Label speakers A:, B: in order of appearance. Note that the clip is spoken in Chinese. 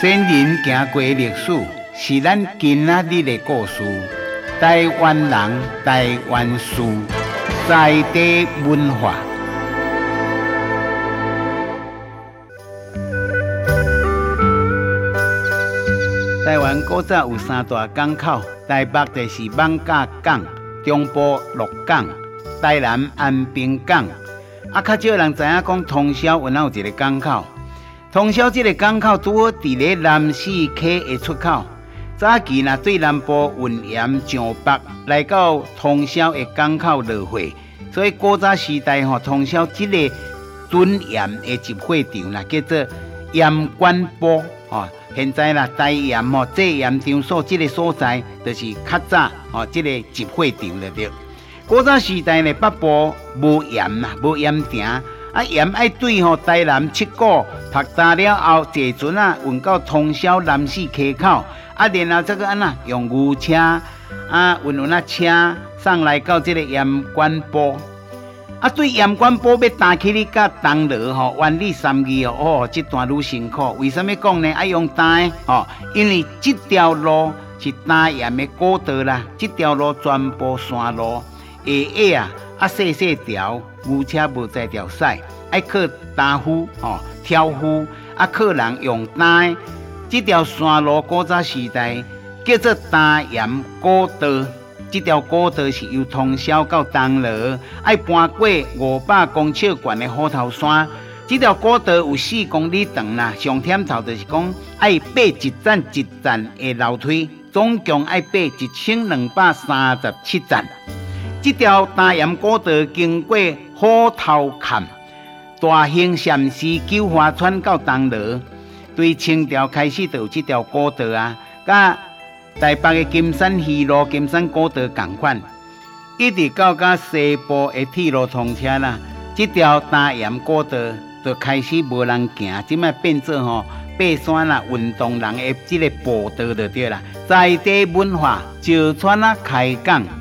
A: 先人行过历史，是咱今仔日的故事。台湾人，台湾事，在地文化。台湾古早有三大港口，台北就是艋舺港，中部鹿港，台南安平港。啊，较少人知影讲通霄有哪有一个港口。通霄这个港口拄好伫咧南四溪的出口。早期若对南部运盐上北，来到通霄的港口落货，所以古早时代吼，通霄这个囤盐的集货场啦，叫做盐官埔吼。现在啦，大盐吼制盐场所这个所在，就是较早吼这个集货场了。对，古早时代呢，北部无盐呐，无盐田。啊，盐爱对吼台南七股拍打了后，坐船啊运到通霄南势溪口，啊，然后这个安那用牛车啊运运啊车送来到这个盐官埔。啊，对盐官埔要搭起哩甲东螺吼，万里山义哦，这段路辛苦。为什么讲呢？爱用搭哦，因为这条路是搭盐的古道啦，这条路全部山路，下下啊啊细细条。牛车无在条使，爱靠担夫吼挑夫，啊靠人用担。这条山路古早时代叫做搭盐古道，这条古道是由通宵到东螺，爱搬过五百公尺悬的虎。头山。这条古道有四公里长啦，上天头就是讲爱爬一站一站的楼梯，总共爱爬一千两百三十七站。这条大盐古道经过。虎头坎、大兴禅寺、九华村到东螺，对清朝开始就有这条古道啊，甲台北的金山西路、金山古道同款，一直到甲西部的铁路通车啦，这条大盐古道就开始无人行，即卖变做吼爬山啦、运动人的这个步道就对啦。在地文化，石川啊开讲。